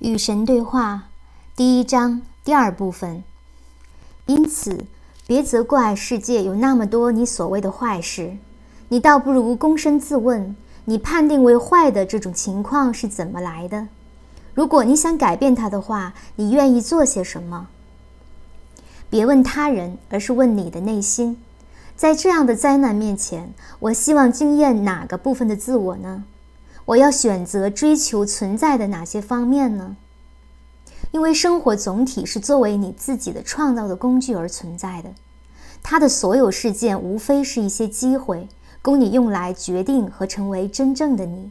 与神对话，第一章第二部分。因此，别责怪世界有那么多你所谓的坏事，你倒不如躬身自问：你判定为坏的这种情况是怎么来的？如果你想改变它的话，你愿意做些什么？别问他人，而是问你的内心。在这样的灾难面前，我希望经验哪个部分的自我呢？我要选择追求存在的哪些方面呢？因为生活总体是作为你自己的创造的工具而存在的，它的所有事件无非是一些机会，供你用来决定和成为真正的你。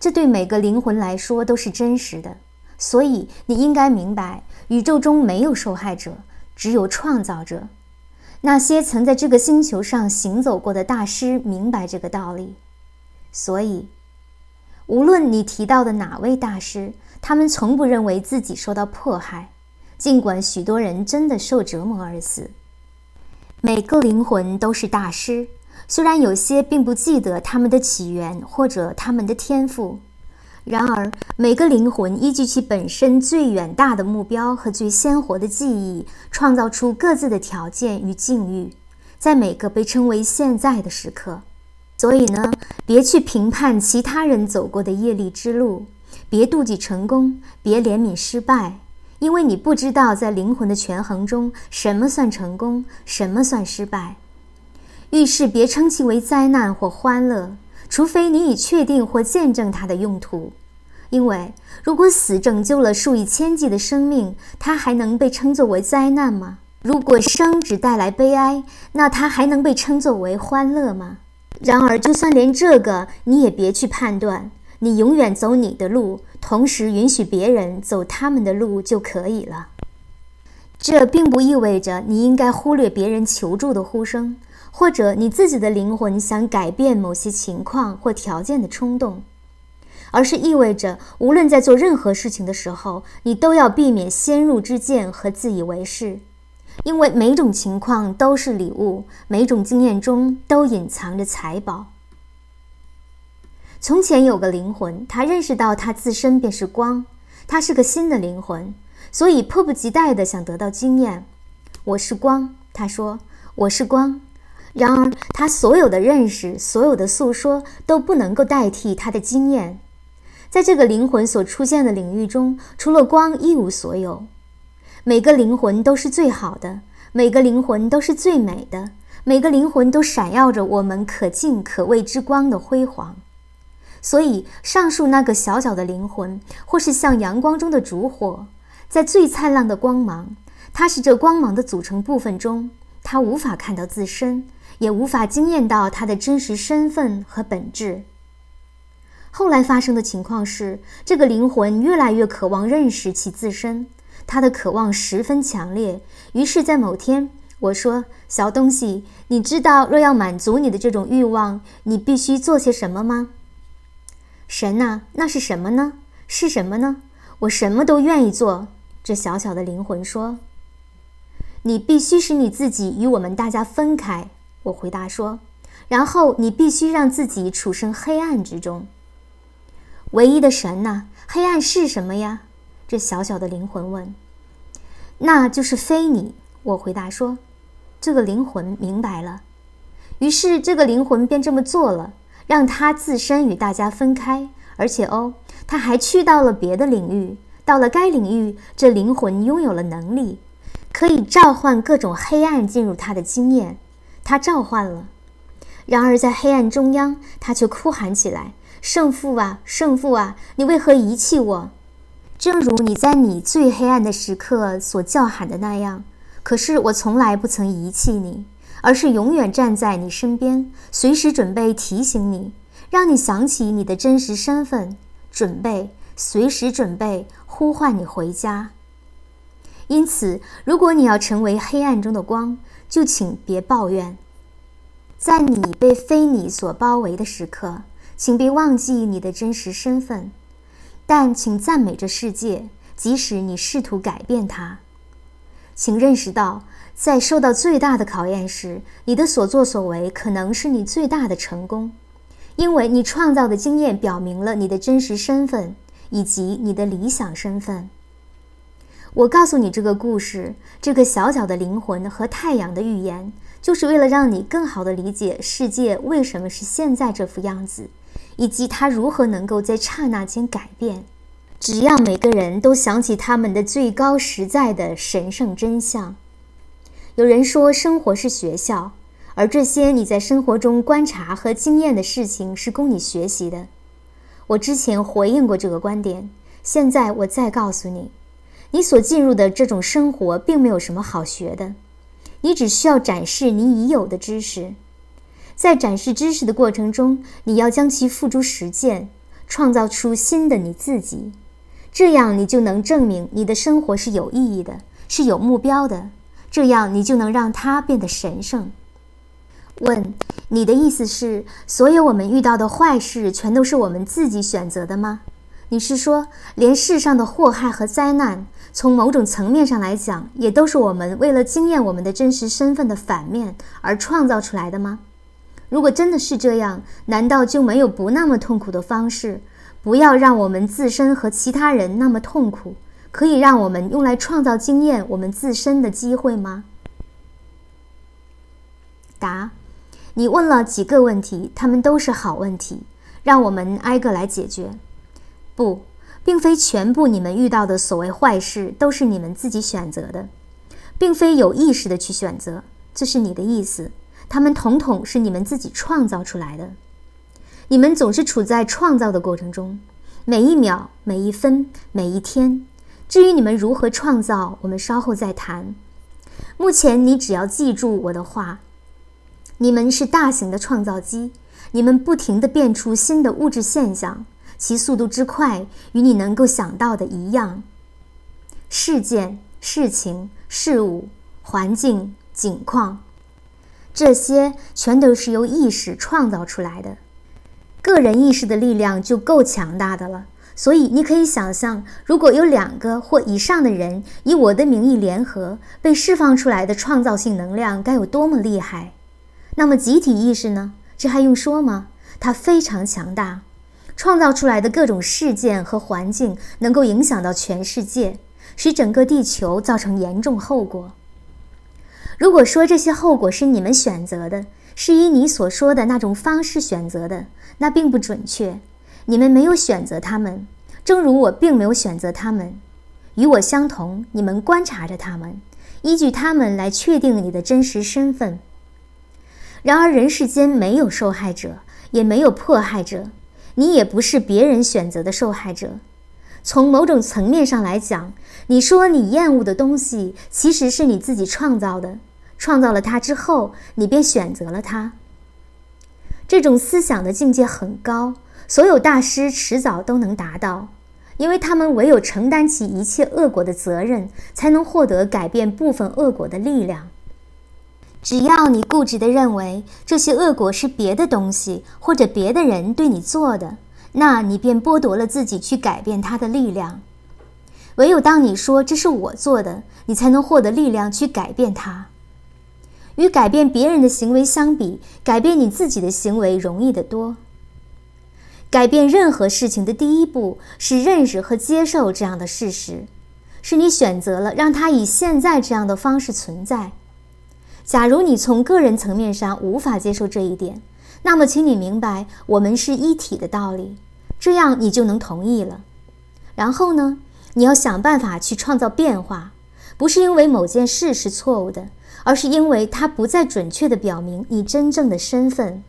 这对每个灵魂来说都是真实的，所以你应该明白，宇宙中没有受害者，只有创造者。那些曾在这个星球上行走过的大师明白这个道理，所以。无论你提到的哪位大师，他们从不认为自己受到迫害，尽管许多人真的受折磨而死。每个灵魂都是大师，虽然有些并不记得他们的起源或者他们的天赋，然而每个灵魂依据其本身最远大的目标和最鲜活的记忆，创造出各自的条件与境遇，在每个被称为现在的时刻。所以呢，别去评判其他人走过的业力之路，别妒忌成功，别怜悯失败，因为你不知道在灵魂的权衡中，什么算成功，什么算失败。遇事别称其为灾难或欢乐，除非你已确定或见证它的用途。因为如果死拯救了数以千计的生命，它还能被称作为灾难吗？如果生只带来悲哀，那它还能被称作为欢乐吗？然而，就算连这个你也别去判断，你永远走你的路，同时允许别人走他们的路就可以了。这并不意味着你应该忽略别人求助的呼声，或者你自己的灵魂想改变某些情况或条件的冲动，而是意味着无论在做任何事情的时候，你都要避免先入之见和自以为是。因为每种情况都是礼物，每种经验中都隐藏着财宝。从前有个灵魂，他认识到他自身便是光，他是个新的灵魂，所以迫不及待地想得到经验。我是光，他说，我是光。然而，他所有的认识，所有的诉说，都不能够代替他的经验。在这个灵魂所出现的领域中，除了光，一无所有。每个灵魂都是最好的，每个灵魂都是最美的，每个灵魂都闪耀着我们可敬可畏之光的辉煌。所以，上述那个小小的灵魂，或是像阳光中的烛火，在最灿烂的光芒，它是这光芒的组成部分中，它无法看到自身，也无法惊艳到它的真实身份和本质。后来发生的情况是，这个灵魂越来越渴望认识其自身。他的渴望十分强烈，于是，在某天，我说：“小东西，你知道若要满足你的这种欲望，你必须做些什么吗？”神呐，那是什么呢？是什么呢？我什么都愿意做。这小小的灵魂说：“你必须使你自己与我们大家分开。”我回答说：“然后你必须让自己处身黑暗之中。”唯一的神呐，黑暗是什么呀？这小小的灵魂问：“那就是非你。”我回答说：“这个灵魂明白了。”于是这个灵魂便这么做了，让他自身与大家分开，而且哦，他还去到了别的领域。到了该领域，这灵魂拥有了能力，可以召唤各种黑暗进入他的经验。他召唤了，然而在黑暗中央，他却哭喊起来：“圣父啊，圣父啊，你为何遗弃我？”正如你在你最黑暗的时刻所叫喊的那样，可是我从来不曾遗弃你，而是永远站在你身边，随时准备提醒你，让你想起你的真实身份，准备随时准备呼唤你回家。因此，如果你要成为黑暗中的光，就请别抱怨，在你被非你所包围的时刻，请别忘记你的真实身份。但请赞美这世界，即使你试图改变它。请认识到，在受到最大的考验时，你的所作所为可能是你最大的成功，因为你创造的经验表明了你的真实身份，以及你的理想身份。我告诉你这个故事，这个小小的灵魂和太阳的预言，就是为了让你更好地理解世界为什么是现在这副样子，以及他如何能够在刹那间改变。只要每个人都想起他们的最高实在的神圣真相。有人说，生活是学校，而这些你在生活中观察和经验的事情是供你学习的。我之前回应过这个观点，现在我再告诉你。你所进入的这种生活并没有什么好学的，你只需要展示你已有的知识，在展示知识的过程中，你要将其付诸实践，创造出新的你自己，这样你就能证明你的生活是有意义的，是有目标的，这样你就能让它变得神圣。问：你的意思是，所有我们遇到的坏事全都是我们自己选择的吗？你是说，连世上的祸害和灾难，从某种层面上来讲，也都是我们为了惊艳我们的真实身份的反面而创造出来的吗？如果真的是这样，难道就没有不那么痛苦的方式？不要让我们自身和其他人那么痛苦，可以让我们用来创造经验我们自身的机会吗？答：你问了几个问题，他们都是好问题，让我们挨个来解决。不，并非全部你们遇到的所谓坏事都是你们自己选择的，并非有意识的去选择，这是你的意思。他们统统是你们自己创造出来的。你们总是处在创造的过程中，每一秒、每一分、每一天。至于你们如何创造，我们稍后再谈。目前，你只要记住我的话：你们是大型的创造机，你们不停地变出新的物质现象。其速度之快，与你能够想到的一样。事件、事情、事物、环境、景况，这些全都是由意识创造出来的。个人意识的力量就够强大的了。所以，你可以想象，如果有两个或以上的人以我的名义联合，被释放出来的创造性能量该有多么厉害。那么，集体意识呢？这还用说吗？它非常强大。创造出来的各种事件和环境能够影响到全世界，使整个地球造成严重后果。如果说这些后果是你们选择的，是以你所说的那种方式选择的，那并不准确。你们没有选择他们，正如我并没有选择他们。与我相同，你们观察着他们，依据他们来确定你的真实身份。然而，人世间没有受害者，也没有迫害者。你也不是别人选择的受害者。从某种层面上来讲，你说你厌恶的东西，其实是你自己创造的。创造了它之后，你便选择了它。这种思想的境界很高，所有大师迟早都能达到，因为他们唯有承担起一切恶果的责任，才能获得改变部分恶果的力量。只要你固执地认为这些恶果是别的东西或者别的人对你做的，那你便剥夺了自己去改变它的力量。唯有当你说这是我做的，你才能获得力量去改变它。与改变别人的行为相比，改变你自己的行为容易得多。改变任何事情的第一步是认识和接受这样的事实，是你选择了让它以现在这样的方式存在。假如你从个人层面上无法接受这一点，那么请你明白我们是一体的道理，这样你就能同意了。然后呢，你要想办法去创造变化，不是因为某件事是错误的，而是因为它不再准确地表明你真正的身份。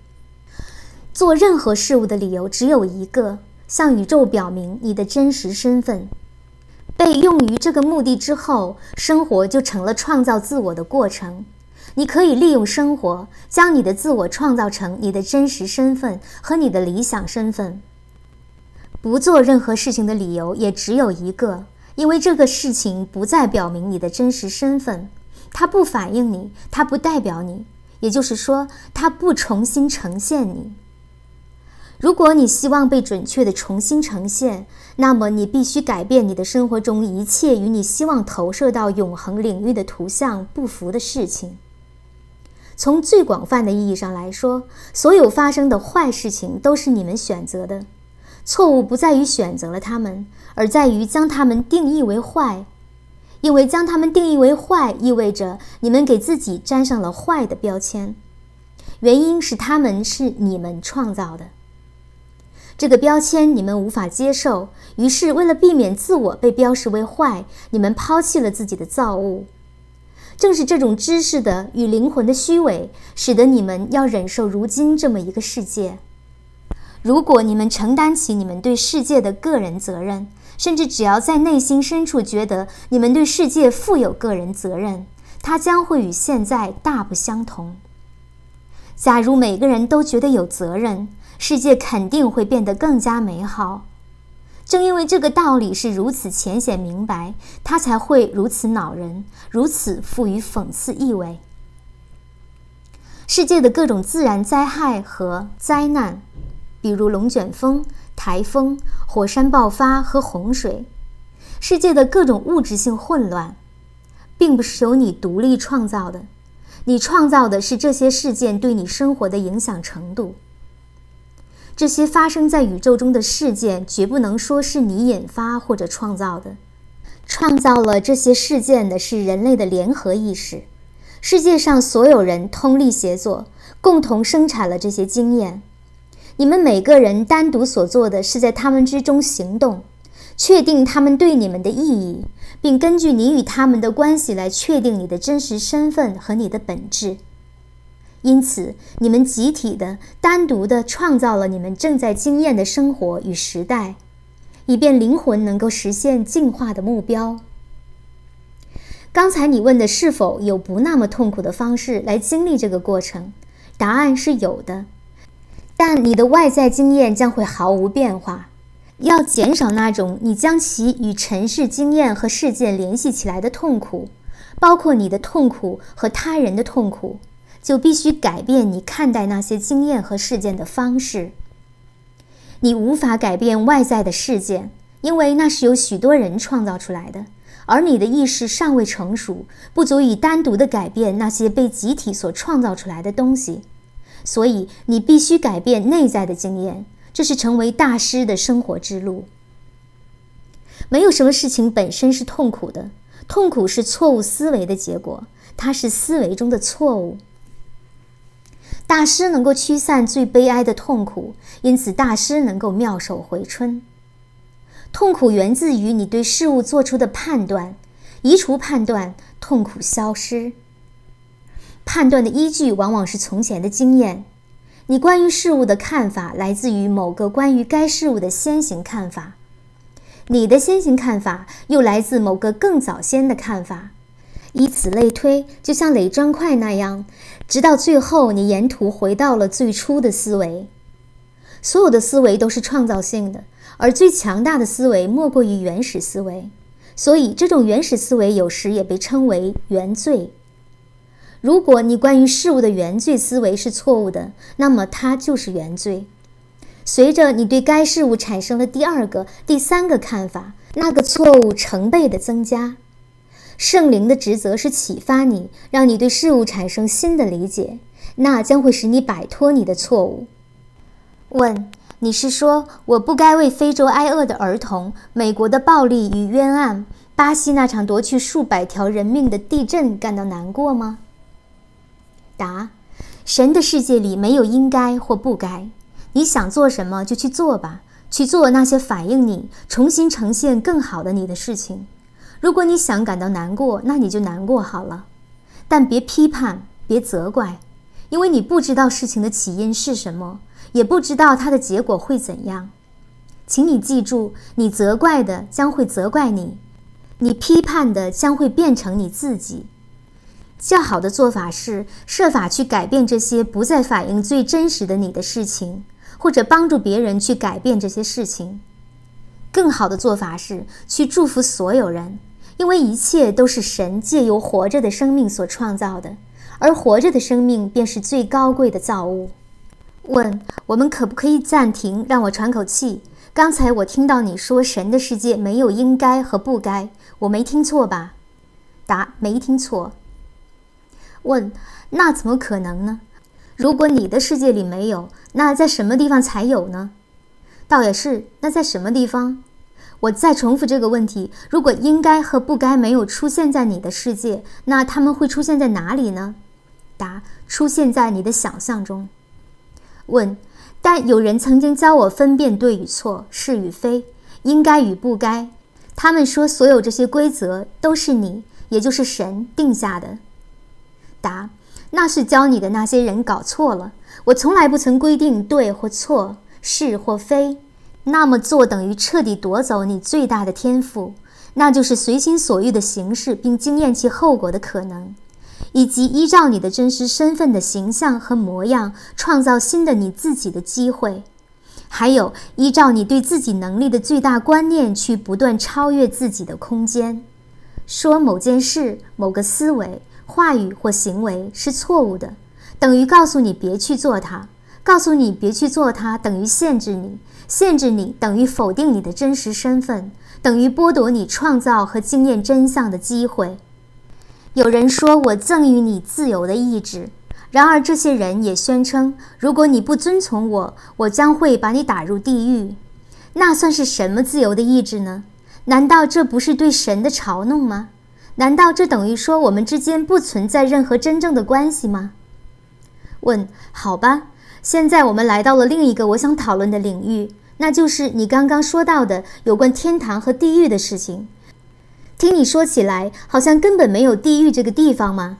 做任何事物的理由只有一个：向宇宙表明你的真实身份。被用于这个目的之后，生活就成了创造自我的过程。你可以利用生活，将你的自我创造成你的真实身份和你的理想身份。不做任何事情的理由也只有一个，因为这个事情不再表明你的真实身份，它不反映你，它不代表你，也就是说，它不重新呈现你。如果你希望被准确的重新呈现，那么你必须改变你的生活中一切与你希望投射到永恒领域的图像不符的事情。从最广泛的意义上来说，所有发生的坏事情都是你们选择的；错误不在于选择了他们，而在于将他们定义为坏。因为将他们定义为坏，意味着你们给自己沾上了坏的标签。原因是他们是你们创造的。这个标签你们无法接受，于是为了避免自我被标识为坏，你们抛弃了自己的造物。正是这种知识的与灵魂的虚伪，使得你们要忍受如今这么一个世界。如果你们承担起你们对世界的个人责任，甚至只要在内心深处觉得你们对世界负有个人责任，它将会与现在大不相同。假如每个人都觉得有责任，世界肯定会变得更加美好。正因为这个道理是如此浅显明白，它才会如此恼人，如此富于讽刺意味。世界的各种自然灾害和灾难，比如龙卷风、台风、火山爆发和洪水；世界的各种物质性混乱，并不是由你独立创造的，你创造的是这些事件对你生活的影响程度。这些发生在宇宙中的事件，绝不能说是你引发或者创造的。创造了这些事件的是人类的联合意识。世界上所有人通力协作，共同生产了这些经验。你们每个人单独所做的是在他们之中行动，确定他们对你们的意义，并根据你与他们的关系来确定你的真实身份和你的本质。因此，你们集体的、单独的创造了你们正在经验的生活与时代，以便灵魂能够实现进化的目标。刚才你问的是否有不那么痛苦的方式来经历这个过程？答案是有的，但你的外在经验将会毫无变化。要减少那种你将其与尘世经验和事件联系起来的痛苦，包括你的痛苦和他人的痛苦。就必须改变你看待那些经验和事件的方式。你无法改变外在的事件，因为那是由许多人创造出来的，而你的意识尚未成熟，不足以单独的改变那些被集体所创造出来的东西。所以，你必须改变内在的经验，这是成为大师的生活之路。没有什么事情本身是痛苦的，痛苦是错误思维的结果，它是思维中的错误。大师能够驱散最悲哀的痛苦，因此大师能够妙手回春。痛苦源自于你对事物做出的判断，移除判断，痛苦消失。判断的依据往往是从前的经验。你关于事物的看法来自于某个关于该事物的先行看法，你的先行看法又来自某个更早先的看法。以此类推，就像垒砖块那样，直到最后，你沿途回到了最初的思维。所有的思维都是创造性的，而最强大的思维莫过于原始思维。所以，这种原始思维有时也被称为原罪。如果你关于事物的原罪思维是错误的，那么它就是原罪。随着你对该事物产生了第二个、第三个看法，那个错误成倍的增加。圣灵的职责是启发你，让你对事物产生新的理解，那将会使你摆脱你的错误。问：你是说我不该为非洲挨饿的儿童、美国的暴力与冤案、巴西那场夺去数百条人命的地震感到难过吗？答：神的世界里没有应该或不该，你想做什么就去做吧，去做那些反映你、重新呈现更好的你的事情。如果你想感到难过，那你就难过好了，但别批判，别责怪，因为你不知道事情的起因是什么，也不知道它的结果会怎样。请你记住，你责怪的将会责怪你，你批判的将会变成你自己。较好的做法是设法去改变这些不再反映最真实的你的事情，或者帮助别人去改变这些事情。更好的做法是去祝福所有人。因为一切都是神借由活着的生命所创造的，而活着的生命便是最高贵的造物。问：我们可不可以暂停，让我喘口气？刚才我听到你说神的世界没有应该和不该，我没听错吧？答：没听错。问：那怎么可能呢？如果你的世界里没有，那在什么地方才有呢？倒也是，那在什么地方？我再重复这个问题：如果应该和不该没有出现在你的世界，那他们会出现在哪里呢？答：出现在你的想象中。问：但有人曾经教我分辨对与错、是与非、应该与不该。他们说所有这些规则都是你，也就是神定下的。答：那是教你的那些人搞错了。我从来不曾规定对或错。是或非，那么做等于彻底夺走你最大的天赋，那就是随心所欲的形式，并经验其后果的可能，以及依照你的真实身份的形象和模样创造新的你自己的机会，还有依照你对自己能力的最大观念去不断超越自己的空间。说某件事、某个思维、话语或行为是错误的，等于告诉你别去做它。告诉你别去做它，等于限制你；限制你等于否定你的真实身份，等于剥夺你创造和经验真相的机会。有人说我赠予你自由的意志，然而这些人也宣称，如果你不遵从我，我将会把你打入地狱。那算是什么自由的意志呢？难道这不是对神的嘲弄吗？难道这等于说我们之间不存在任何真正的关系吗？问：好吧。现在我们来到了另一个我想讨论的领域，那就是你刚刚说到的有关天堂和地狱的事情。听你说起来，好像根本没有地狱这个地方吗？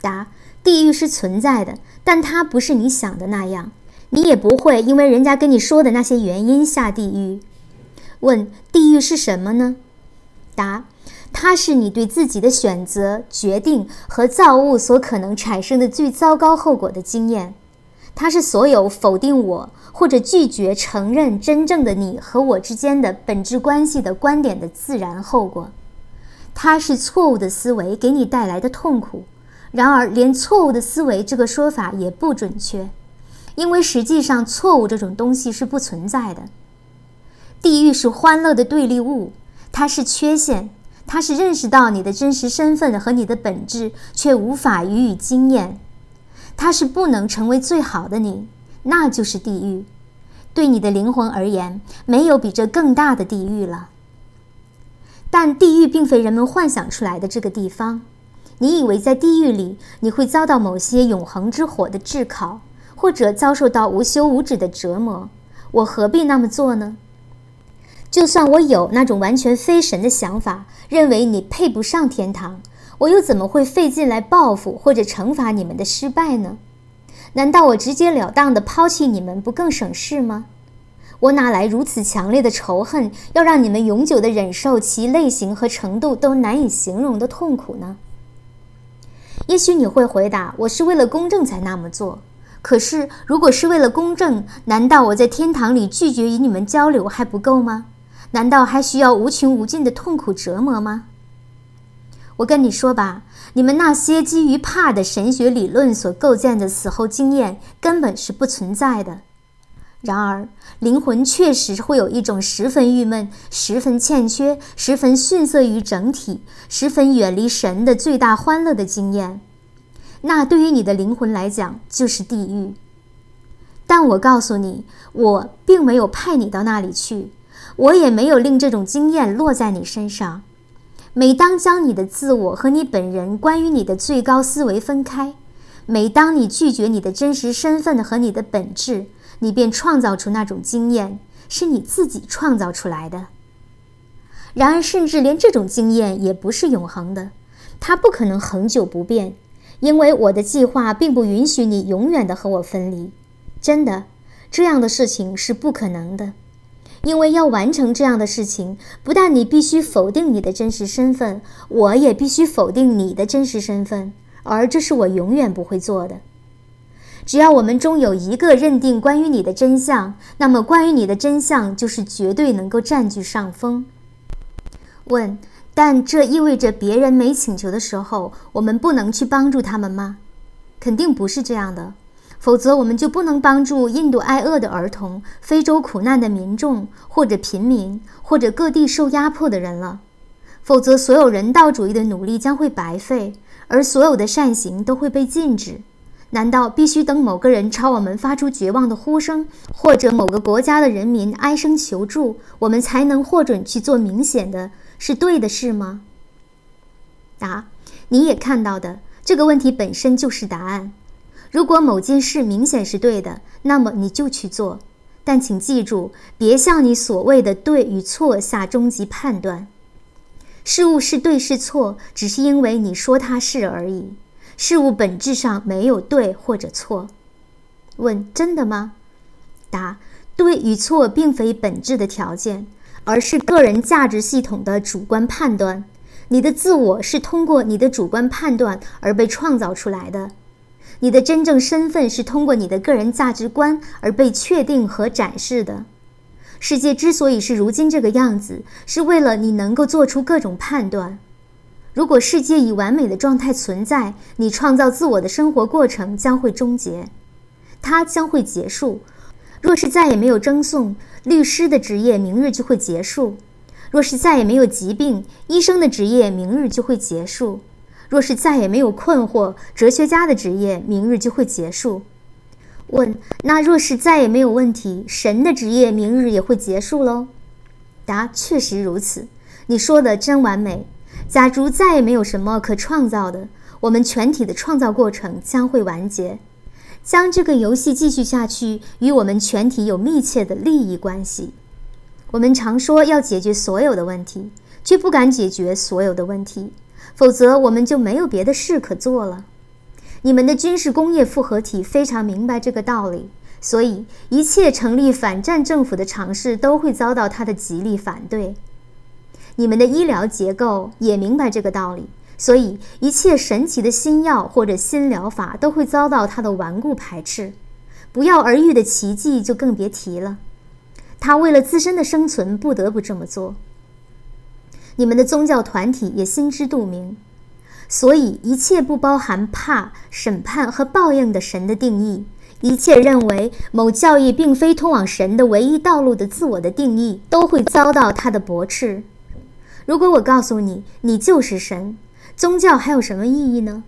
答：地狱是存在的，但它不是你想的那样。你也不会因为人家跟你说的那些原因下地狱。问：地狱是什么呢？答：它是你对自己的选择、决定和造物所可能产生的最糟糕后果的经验。它是所有否定我或者拒绝承认真正的你和我之间的本质关系的观点的自然后果。它是错误的思维给你带来的痛苦。然而，连错误的思维这个说法也不准确，因为实际上错误这种东西是不存在的。地狱是欢乐的对立物，它是缺陷，他是认识到你的真实身份和你的本质，却无法予以经验。他是不能成为最好的你，那就是地狱。对你的灵魂而言，没有比这更大的地狱了。但地狱并非人们幻想出来的这个地方。你以为在地狱里你会遭到某些永恒之火的炙烤，或者遭受到无休无止的折磨？我何必那么做呢？就算我有那种完全非神的想法，认为你配不上天堂。我又怎么会费劲来报复或者惩罚你们的失败呢？难道我直截了当的抛弃你们不更省事吗？我哪来如此强烈的仇恨，要让你们永久的忍受其类型和程度都难以形容的痛苦呢？也许你会回答：我是为了公正才那么做。可是，如果是为了公正，难道我在天堂里拒绝与你们交流还不够吗？难道还需要无穷无尽的痛苦折磨吗？我跟你说吧，你们那些基于怕的神学理论所构建的死后经验根本是不存在的。然而，灵魂确实会有一种十分郁闷、十分欠缺、十分逊色于整体、十分远离神的最大欢乐的经验。那对于你的灵魂来讲就是地狱。但我告诉你，我并没有派你到那里去，我也没有令这种经验落在你身上。每当将你的自我和你本人关于你的最高思维分开，每当你拒绝你的真实身份和你的本质，你便创造出那种经验，是你自己创造出来的。然而，甚至连这种经验也不是永恒的，它不可能恒久不变，因为我的计划并不允许你永远的和我分离。真的，这样的事情是不可能的。因为要完成这样的事情，不但你必须否定你的真实身份，我也必须否定你的真实身份，而这是我永远不会做的。只要我们中有一个认定关于你的真相，那么关于你的真相就是绝对能够占据上风。问：但这意味着别人没请求的时候，我们不能去帮助他们吗？肯定不是这样的。否则，我们就不能帮助印度挨饿的儿童、非洲苦难的民众，或者贫民，或者各地受压迫的人了。否则，所有人道主义的努力将会白费，而所有的善行都会被禁止。难道必须等某个人朝我们发出绝望的呼声，或者某个国家的人民哀声求助，我们才能获准去做明显的是对的事吗？答：你也看到的，这个问题本身就是答案。如果某件事明显是对的，那么你就去做。但请记住，别向你所谓的对与错下终极判断。事物是对是错，只是因为你说它是而已。事物本质上没有对或者错。问：真的吗？答：对与错并非本质的条件，而是个人价值系统的主观判断。你的自我是通过你的主观判断而被创造出来的。你的真正身份是通过你的个人价值观而被确定和展示的。世界之所以是如今这个样子，是为了你能够做出各种判断。如果世界以完美的状态存在，你创造自我的生活过程将会终结，它将会结束。若是再也没有争讼，律师的职业明日就会结束；若是再也没有疾病，医生的职业明日就会结束。若是再也没有困惑，哲学家的职业明日就会结束。问：那若是再也没有问题，神的职业明日也会结束喽？答：确实如此。你说的真完美。假如再也没有什么可创造的，我们全体的创造过程将会完结。将这个游戏继续下去，与我们全体有密切的利益关系。我们常说要解决所有的问题，却不敢解决所有的问题。否则，我们就没有别的事可做了。你们的军事工业复合体非常明白这个道理，所以一切成立反战政府的尝试都会遭到他的极力反对。你们的医疗结构也明白这个道理，所以一切神奇的新药或者新疗法都会遭到他的顽固排斥。不药而愈的奇迹就更别提了。他为了自身的生存不得不这么做。你们的宗教团体也心知肚明，所以一切不包含怕审判和报应的神的定义，一切认为某教义并非通往神的唯一道路的自我的定义，都会遭到他的驳斥。如果我告诉你，你就是神，宗教还有什么意义呢？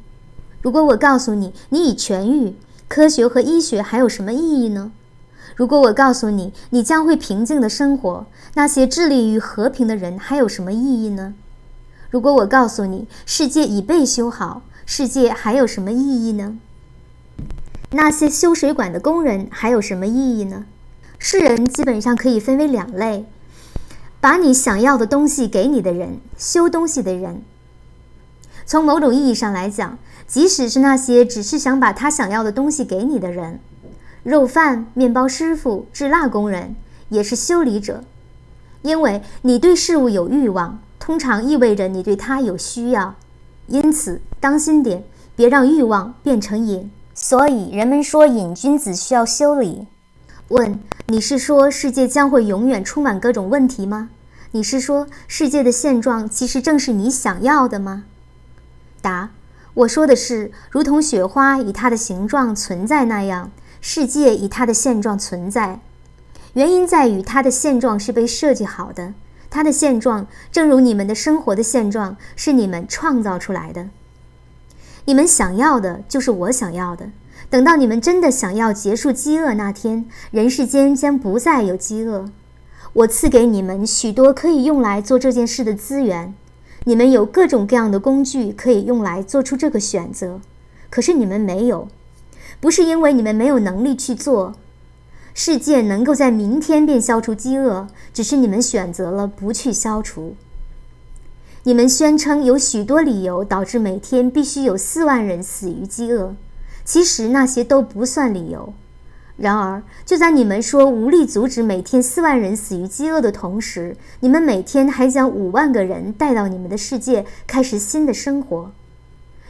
如果我告诉你，你已痊愈，科学和医学还有什么意义呢？如果我告诉你，你将会平静的生活，那些致力于和平的人还有什么意义呢？如果我告诉你，世界已被修好，世界还有什么意义呢？那些修水管的工人还有什么意义呢？世人基本上可以分为两类：把你想要的东西给你的人，修东西的人。从某种意义上来讲，即使是那些只是想把他想要的东西给你的人。肉贩、面包师傅、制蜡工人也是修理者，因为你对事物有欲望，通常意味着你对它有需要。因此，当心点，别让欲望变成瘾。所以，人们说瘾君子需要修理。问：你是说世界将会永远充满各种问题吗？你是说世界的现状其实正是你想要的吗？答：我说的是，如同雪花以它的形状存在那样。世界以它的现状存在，原因在于它的现状是被设计好的。它的现状，正如你们的生活的现状，是你们创造出来的。你们想要的就是我想要的。等到你们真的想要结束饥饿那天，人世间将不再有饥饿。我赐给你们许多可以用来做这件事的资源，你们有各种各样的工具可以用来做出这个选择，可是你们没有。不是因为你们没有能力去做，世界能够在明天便消除饥饿，只是你们选择了不去消除。你们宣称有许多理由导致每天必须有四万人死于饥饿，其实那些都不算理由。然而，就在你们说无力阻止每天四万人死于饥饿的同时，你们每天还将五万个人带到你们的世界，开始新的生活。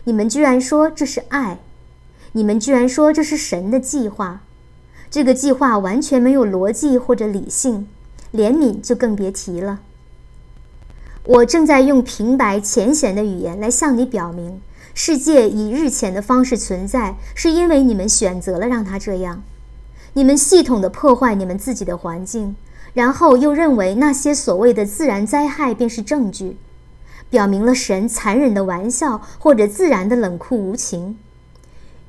你们居然说这是爱。你们居然说这是神的计划，这个计划完全没有逻辑或者理性，怜悯就更别提了。我正在用平白浅显的语言来向你表明，世界以日浅的方式存在，是因为你们选择了让它这样。你们系统的破坏你们自己的环境，然后又认为那些所谓的自然灾害便是证据，表明了神残忍的玩笑或者自然的冷酷无情。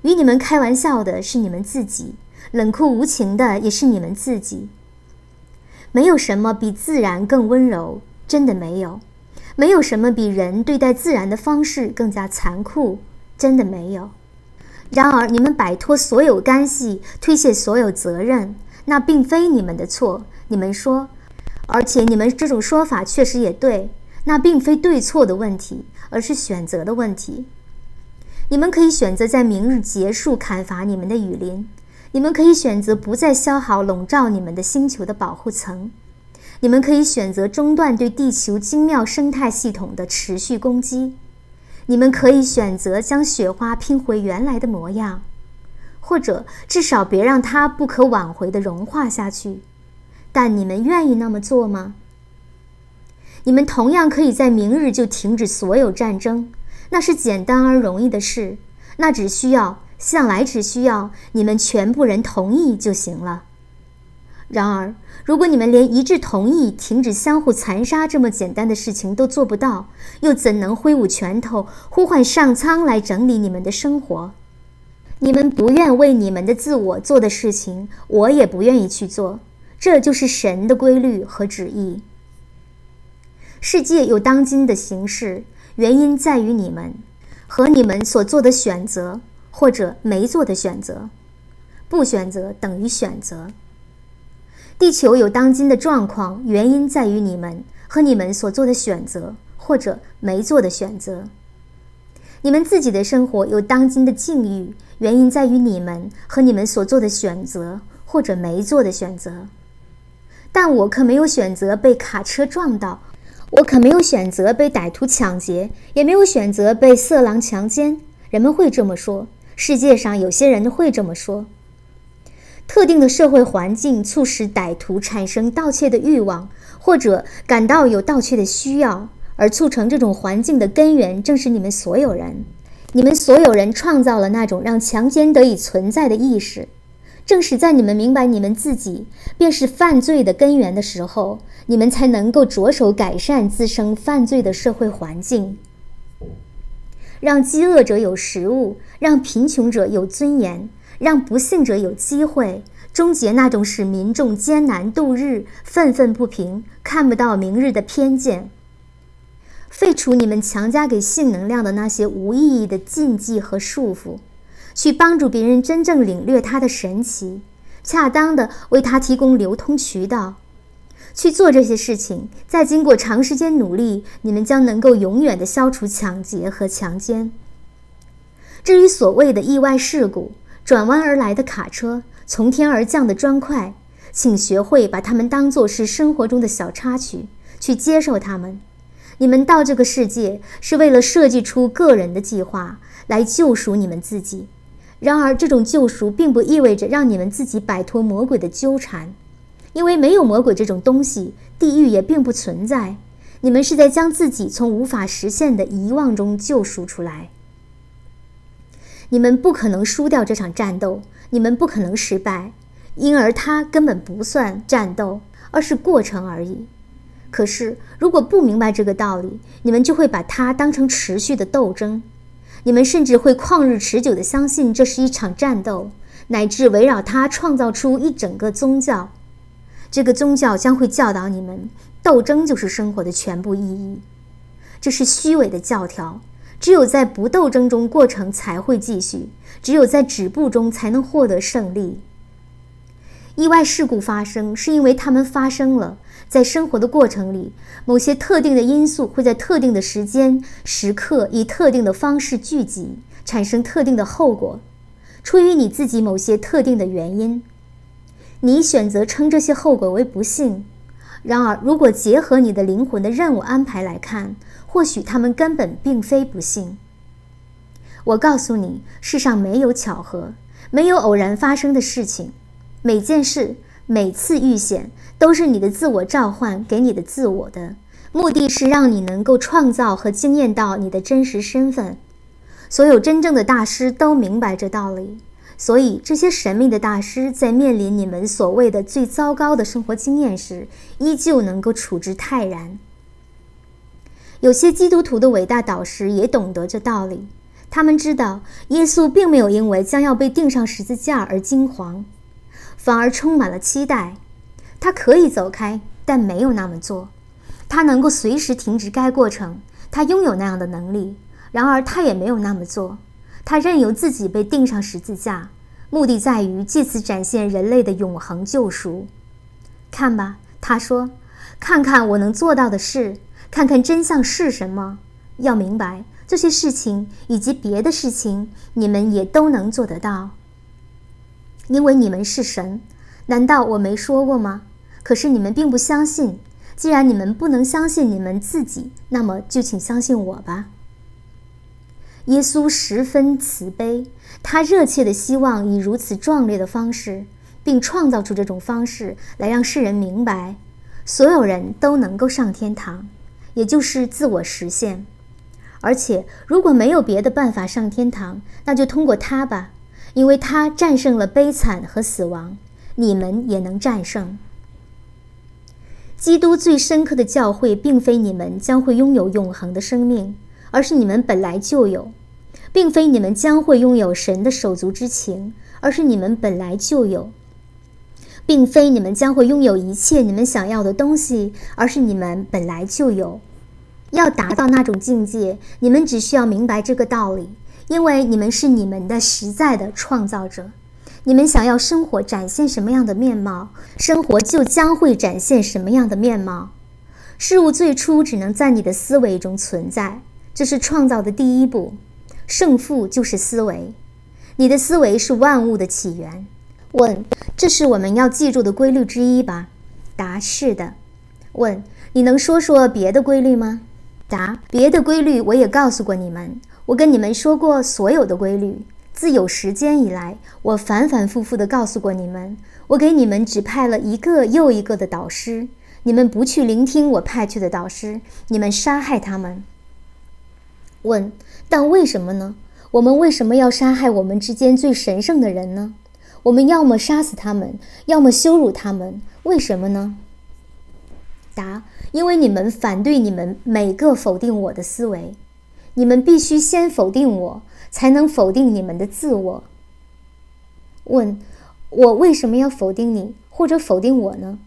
与你们开玩笑的是你们自己，冷酷无情的也是你们自己。没有什么比自然更温柔，真的没有；没有什么比人对待自然的方式更加残酷，真的没有。然而，你们摆脱所有干系，推卸所有责任，那并非你们的错。你们说，而且你们这种说法确实也对，那并非对错的问题，而是选择的问题。你们可以选择在明日结束砍伐你们的雨林。你们可以选择不再消耗笼罩你们的星球的保护层，你们可以选择中断对地球精妙生态系统的持续攻击，你们可以选择将雪花拼回原来的模样，或者至少别让它不可挽回的融化下去。但你们愿意那么做吗？你们同样可以在明日就停止所有战争，那是简单而容易的事，那只需要。向来只需要你们全部人同意就行了。然而，如果你们连一致同意停止相互残杀这么简单的事情都做不到，又怎能挥舞拳头呼唤上苍来整理你们的生活？你们不愿为你们的自我做的事情，我也不愿意去做。这就是神的规律和旨意。世界有当今的形式，原因在于你们和你们所做的选择。或者没做的选择，不选择等于选择。地球有当今的状况，原因在于你们和你们所做的选择，或者没做的选择。你们自己的生活有当今的境遇，原因在于你们和你们所做的选择，或者没做的选择。但我可没有选择被卡车撞到，我可没有选择被歹徒抢劫，也没有选择被色狼强奸。人们会这么说。世界上有些人会这么说：特定的社会环境促使歹徒产生盗窃的欲望，或者感到有盗窃的需要，而促成这种环境的根源正是你们所有人。你们所有人创造了那种让强奸得以存在的意识。正是在你们明白你们自己便是犯罪的根源的时候，你们才能够着手改善滋生犯罪的社会环境。让饥饿者有食物，让贫穷者有尊严，让不幸者有机会，终结那种使民众艰难度日、愤愤不平、看不到明日的偏见，废除你们强加给性能量的那些无意义的禁忌和束缚，去帮助别人真正领略它的神奇，恰当的为它提供流通渠道。去做这些事情，再经过长时间努力，你们将能够永远的消除抢劫和强奸。至于所谓的意外事故、转弯而来的卡车、从天而降的砖块，请学会把它们当作是生活中的小插曲，去接受它们。你们到这个世界是为了设计出个人的计划来救赎你们自己。然而，这种救赎并不意味着让你们自己摆脱魔鬼的纠缠。因为没有魔鬼这种东西，地狱也并不存在。你们是在将自己从无法实现的遗忘中救赎出来。你们不可能输掉这场战斗，你们不可能失败，因而它根本不算战斗，而是过程而已。可是，如果不明白这个道理，你们就会把它当成持续的斗争。你们甚至会旷日持久地相信这是一场战斗，乃至围绕它创造出一整个宗教。这个宗教将会教导你们，斗争就是生活的全部意义。这是虚伪的教条。只有在不斗争中，过程才会继续；只有在止步中，才能获得胜利。意外事故发生，是因为它们发生了。在生活的过程里，某些特定的因素会在特定的时间、时刻，以特定的方式聚集，产生特定的后果，出于你自己某些特定的原因。你选择称这些后果为不幸，然而，如果结合你的灵魂的任务安排来看，或许他们根本并非不幸。我告诉你，世上没有巧合，没有偶然发生的事情，每件事、每次遇险，都是你的自我召唤给你的自我的，目的是让你能够创造和惊艳到你的真实身份。所有真正的大师都明白这道理。所以，这些神秘的大师在面临你们所谓的最糟糕的生活经验时，依旧能够处之泰然。有些基督徒的伟大导师也懂得这道理，他们知道耶稣并没有因为将要被钉上十字架而惊惶，反而充满了期待。他可以走开，但没有那么做。他能够随时停止该过程，他拥有那样的能力。然而，他也没有那么做。他任由自己被钉上十字架，目的在于借此展现人类的永恒救赎。看吧，他说：“看看我能做到的事，看看真相是什么。要明白这些事情以及别的事情，你们也都能做得到，因为你们是神。难道我没说过吗？可是你们并不相信。既然你们不能相信你们自己，那么就请相信我吧。”耶稣十分慈悲，他热切的希望以如此壮烈的方式，并创造出这种方式来让世人明白，所有人都能够上天堂，也就是自我实现。而且，如果没有别的办法上天堂，那就通过他吧，因为他战胜了悲惨和死亡，你们也能战胜。基督最深刻的教诲，并非你们将会拥有永恒的生命，而是你们本来就有。并非你们将会拥有神的手足之情，而是你们本来就有；并非你们将会拥有一切你们想要的东西，而是你们本来就有。要达到那种境界，你们只需要明白这个道理，因为你们是你们的实在的创造者。你们想要生活展现什么样的面貌，生活就将会展现什么样的面貌。事物最初只能在你的思维中存在，这是创造的第一步。胜负就是思维，你的思维是万物的起源。问：这是我们要记住的规律之一吧？答：是的。问：你能说说别的规律吗？答：别的规律我也告诉过你们，我跟你们说过所有的规律。自有时间以来，我反反复复地告诉过你们，我给你们指派了一个又一个的导师，你们不去聆听我派去的导师，你们杀害他们。问。但为什么呢？我们为什么要杀害我们之间最神圣的人呢？我们要么杀死他们，要么羞辱他们。为什么呢？答：因为你们反对你们每个否定我的思维。你们必须先否定我，才能否定你们的自我。问：我为什么要否定你，或者否定我呢？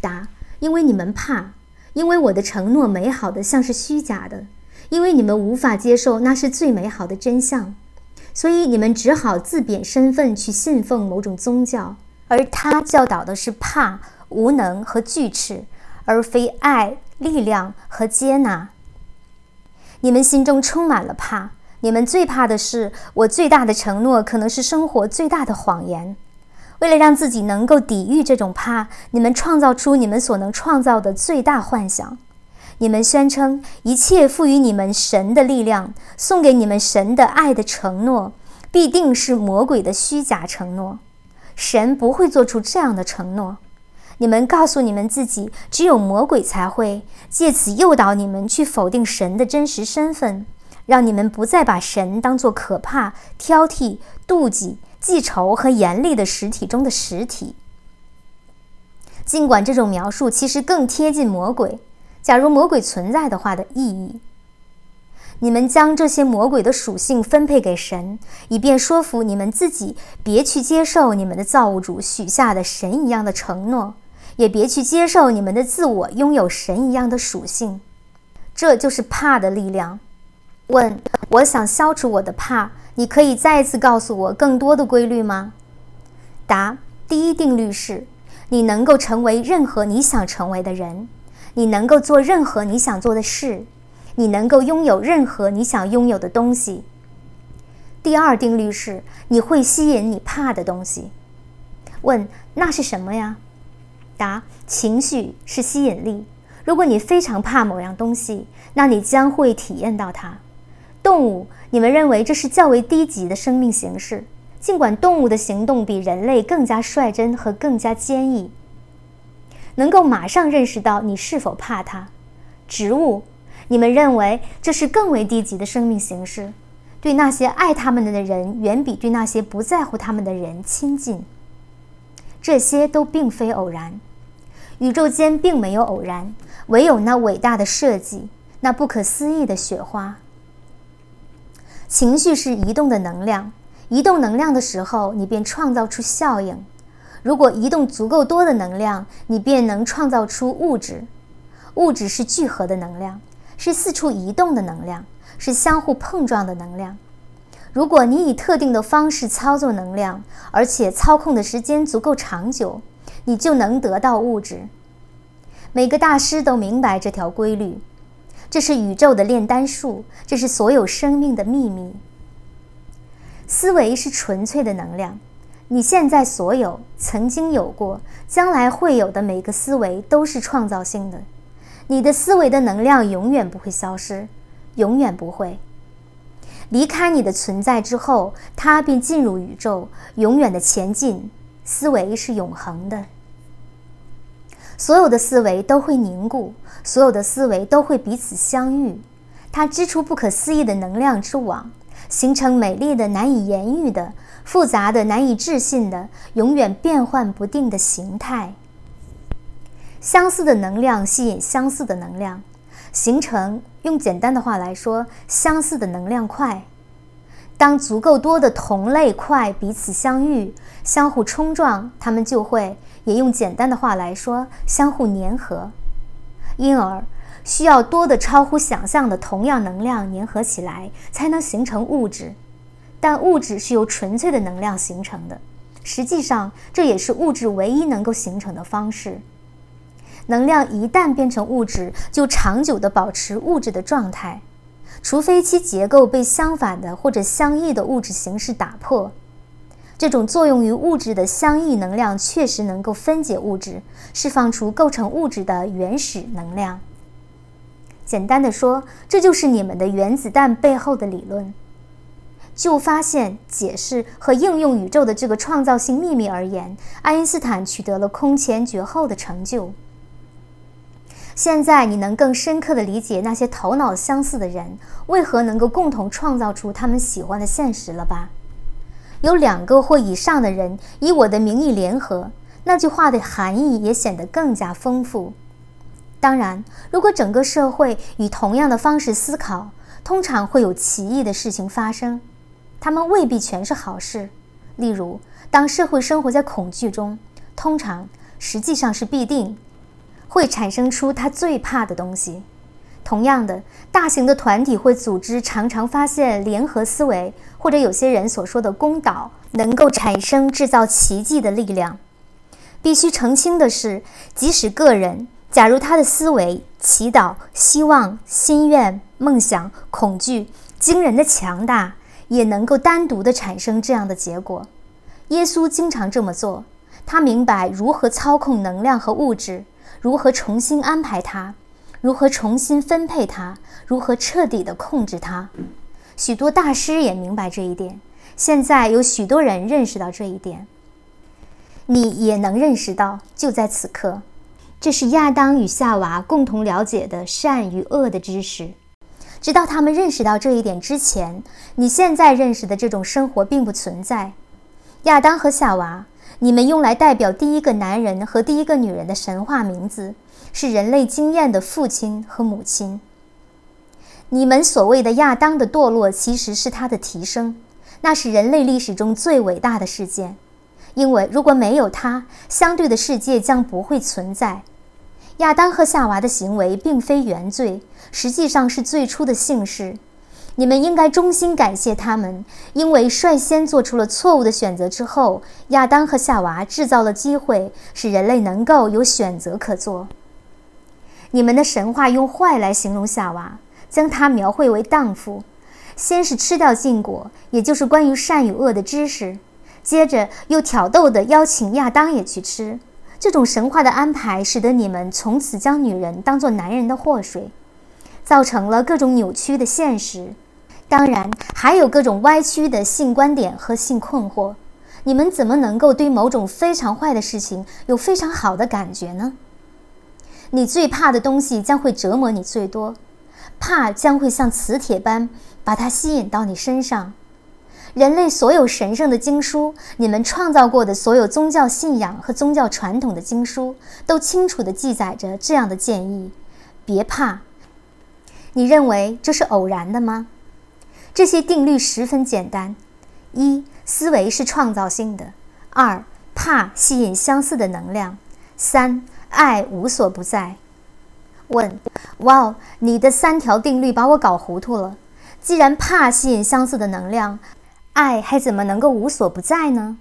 答：因为你们怕，因为我的承诺美好的像是虚假的。因为你们无法接受那是最美好的真相，所以你们只好自贬身份去信奉某种宗教，而他教导的是怕、无能和惧斥，而非爱、力量和接纳。你们心中充满了怕，你们最怕的是我最大的承诺可能是生活最大的谎言。为了让自己能够抵御这种怕，你们创造出你们所能创造的最大幻想。你们宣称一切赋予你们神的力量，送给你们神的爱的承诺，必定是魔鬼的虚假承诺。神不会做出这样的承诺。你们告诉你们自己，只有魔鬼才会借此诱导你们去否定神的真实身份，让你们不再把神当作可怕、挑剔、妒忌、记仇和严厉的实体中的实体。尽管这种描述其实更贴近魔鬼。假如魔鬼存在的话的意义，你们将这些魔鬼的属性分配给神，以便说服你们自己别去接受你们的造物主许下的神一样的承诺，也别去接受你们的自我拥有神一样的属性。这就是怕的力量。问：我想消除我的怕，你可以再次告诉我更多的规律吗？答：第一定律是，你能够成为任何你想成为的人。你能够做任何你想做的事，你能够拥有任何你想拥有的东西。第二定律是，你会吸引你怕的东西。问：那是什么呀？答：情绪是吸引力。如果你非常怕某样东西，那你将会体验到它。动物，你们认为这是较为低级的生命形式，尽管动物的行动比人类更加率真和更加坚毅。能够马上认识到你是否怕它。植物，你们认为这是更为低级的生命形式，对那些爱他们的人远比对那些不在乎他们的人亲近。这些都并非偶然，宇宙间并没有偶然，唯有那伟大的设计，那不可思议的雪花。情绪是移动的能量，移动能量的时候，你便创造出效应。如果移动足够多的能量，你便能创造出物质。物质是聚合的能量，是四处移动的能量，是相互碰撞的能量。如果你以特定的方式操作能量，而且操控的时间足够长久，你就能得到物质。每个大师都明白这条规律，这是宇宙的炼丹术，这是所有生命的秘密。思维是纯粹的能量，你现在所有、曾经有过、将来会有的每个思维都是创造性的。你的思维的能量永远不会消失，永远不会离开你的存在之后，它便进入宇宙，永远的前进。思维是永恒的，所有的思维都会凝固，所有的思维都会彼此相遇，它织出不可思议的能量之网，形成美丽的、难以言喻的、复杂的、难以置信的、永远变幻不定的形态。相似的能量吸引相似的能量，形成用简单的话来说，相似的能量块。当足够多的同类块彼此相遇、相互冲撞，它们就会也用简单的话来说，相互粘合。因而，需要多的超乎想象的同样能量粘合起来，才能形成物质。但物质是由纯粹的能量形成的，实际上这也是物质唯一能够形成的方式。能量一旦变成物质，就长久地保持物质的状态，除非其结构被相反的或者相异的物质形式打破。这种作用于物质的相异能量确实能够分解物质，释放出构成物质的原始能量。简单的说，这就是你们的原子弹背后的理论。就发现、解释和应用宇宙的这个创造性秘密而言，爱因斯坦取得了空前绝后的成就。现在你能更深刻地理解那些头脑相似的人为何能够共同创造出他们喜欢的现实了吧？有两个或以上的人以我的名义联合，那句话的含义也显得更加丰富。当然，如果整个社会以同样的方式思考，通常会有奇异的事情发生。他们未必全是好事。例如，当社会生活在恐惧中，通常实际上是必定。会产生出他最怕的东西。同样的，大型的团体会组织，常常发现联合思维，或者有些人所说的公导，能够产生制造奇迹的力量。必须澄清的是，即使个人，假如他的思维、祈祷、希望、心愿、梦想、恐惧惊人的强大，也能够单独的产生这样的结果。耶稣经常这么做，他明白如何操控能量和物质。如何重新安排它？如何重新分配它？如何彻底地控制它？许多大师也明白这一点。现在有许多人认识到这一点。你也能认识到，就在此刻。这是亚当与夏娃共同了解的善与恶的知识。直到他们认识到这一点之前，你现在认识的这种生活并不存在。亚当和夏娃。你们用来代表第一个男人和第一个女人的神话名字，是人类经验的父亲和母亲。你们所谓的亚当的堕落，其实是他的提升，那是人类历史中最伟大的事件。因为如果没有他，相对的世界将不会存在。亚当和夏娃的行为并非原罪，实际上是最初的姓氏。你们应该衷心感谢他们，因为率先做出了错误的选择之后，亚当和夏娃制造了机会，使人类能够有选择可做。你们的神话用坏来形容夏娃，将她描绘为荡妇，先是吃掉禁果，也就是关于善与恶的知识，接着又挑逗地邀请亚当也去吃。这种神话的安排，使得你们从此将女人当作男人的祸水，造成了各种扭曲的现实。当然，还有各种歪曲的性观点和性困惑。你们怎么能够对某种非常坏的事情有非常好的感觉呢？你最怕的东西将会折磨你最多，怕将会像磁铁般把它吸引到你身上。人类所有神圣的经书，你们创造过的所有宗教信仰和宗教传统的经书，都清楚地记载着这样的建议：别怕。你认为这是偶然的吗？这些定律十分简单：一、思维是创造性的；二、怕吸引相似的能量；三、爱无所不在。问：哇哦，你的三条定律把我搞糊涂了。既然怕吸引相似的能量，爱还怎么能够无所不在呢？